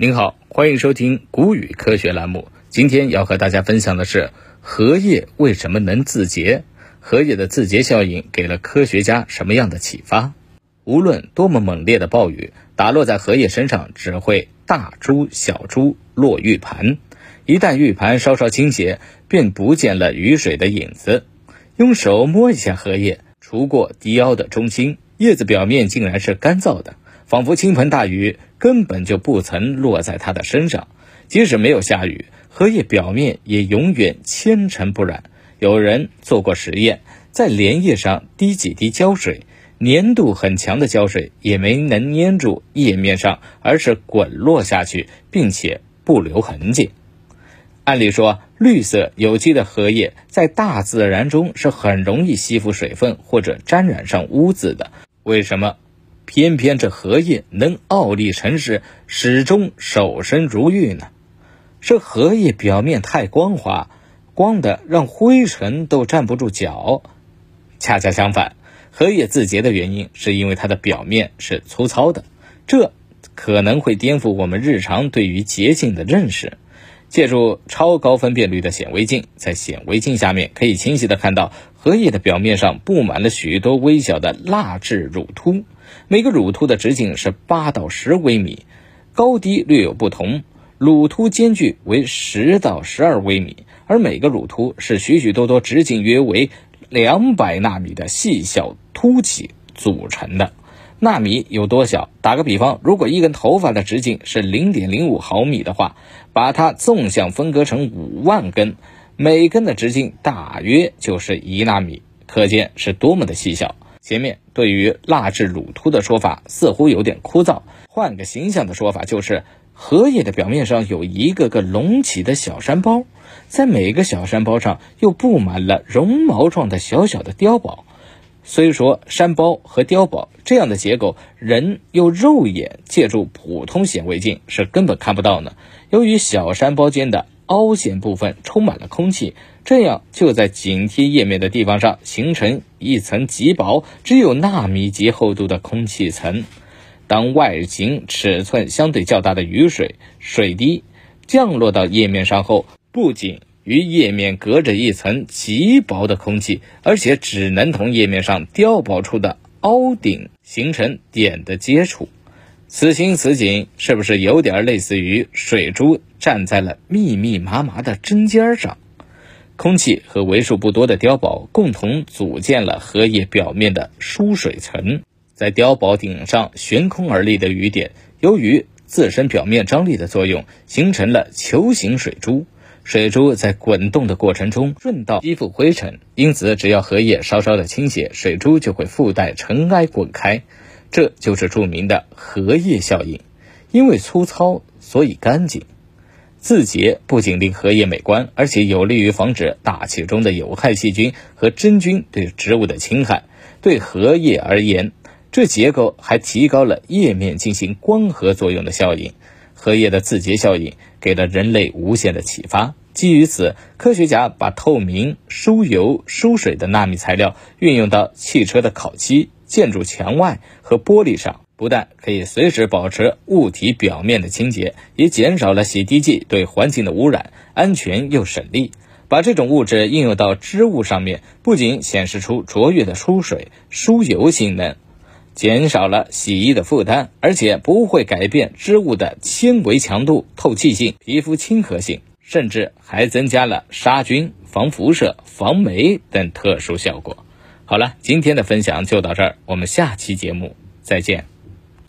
您好，欢迎收听谷雨科学栏目。今天要和大家分享的是荷叶为什么能自洁？荷叶的自洁效应给了科学家什么样的启发？无论多么猛烈的暴雨打落在荷叶身上，只会大珠小珠落玉盘。一旦玉盘稍稍倾斜，便不见了雨水的影子。用手摸一下荷叶，除过低腰的中心，叶子表面竟然是干燥的。仿佛倾盆大雨根本就不曾落在它的身上，即使没有下雨，荷叶表面也永远纤尘不染。有人做过实验，在莲叶上滴几滴胶水，粘度很强的胶水也没能粘住叶面上，而是滚落下去，并且不留痕迹。按理说，绿色有机的荷叶在大自然中是很容易吸附水分或者沾染上污渍的，为什么？偏偏这荷叶能傲立成世，始终守身如玉呢？是荷叶表面太光滑，光的让灰尘都站不住脚。恰恰相反，荷叶自洁的原因是因为它的表面是粗糙的，这可能会颠覆我们日常对于洁净的认识。借助超高分辨率的显微镜，在显微镜下面可以清晰的看到荷叶的表面上布满了许多微小的蜡质乳突。每个乳突的直径是八到十微米，高低略有不同。乳突间距为十到十二微米，而每个乳突是许许多多直径约为两百纳米的细小凸起组成的。纳米有多小？打个比方，如果一根头发的直径是零点零五毫米的话，把它纵向分割成五万根，每根的直径大约就是一纳米，可见是多么的细小。前面对于蜡质乳突的说法似乎有点枯燥，换个形象的说法就是，荷叶的表面上有一个个隆起的小山包，在每个小山包上又布满了绒毛状的小小的碉堡。虽说山包和碉堡这样的结构，人用肉眼借助普通显微镜是根本看不到呢。由于小山包间的凹陷部分充满了空气，这样就在紧贴叶面的地方上形成一层极薄、只有纳米级厚度的空气层。当外形尺寸相对较大的雨水、水滴降落到叶面上后，不仅与叶面隔着一层极薄的空气，而且只能同叶面上碉堡处的凹顶形成点的接触。此情此景，是不是有点类似于水珠站在了密密麻麻的针尖上？空气和为数不多的碉堡共同组建了荷叶表面的疏水层，在碉堡顶上悬空而立的雨点，由于自身表面张力的作用，形成了球形水珠。水珠在滚动的过程中顺道吸附灰尘，因此只要荷叶稍稍的倾斜，水珠就会附带尘埃滚开。这就是著名的荷叶效应，因为粗糙，所以干净。自洁不仅令荷叶美观，而且有利于防止大气中的有害细菌和真菌对植物的侵害。对荷叶而言，这结构还提高了叶面进行光合作用的效应。荷叶的自洁效应给了人类无限的启发。基于此，科学家把透明、疏油、疏水的纳米材料运用到汽车的烤漆。建筑墙外和玻璃上，不但可以随时保持物体表面的清洁，也减少了洗涤剂对环境的污染，安全又省力。把这种物质应用到织物上面，不仅显示出卓越的疏水、疏油性能，减少了洗衣的负担，而且不会改变织物的纤维强度、透气性、皮肤亲和性，甚至还增加了杀菌、防辐射、防霉等特殊效果。好了，今天的分享就到这儿，我们下期节目再见。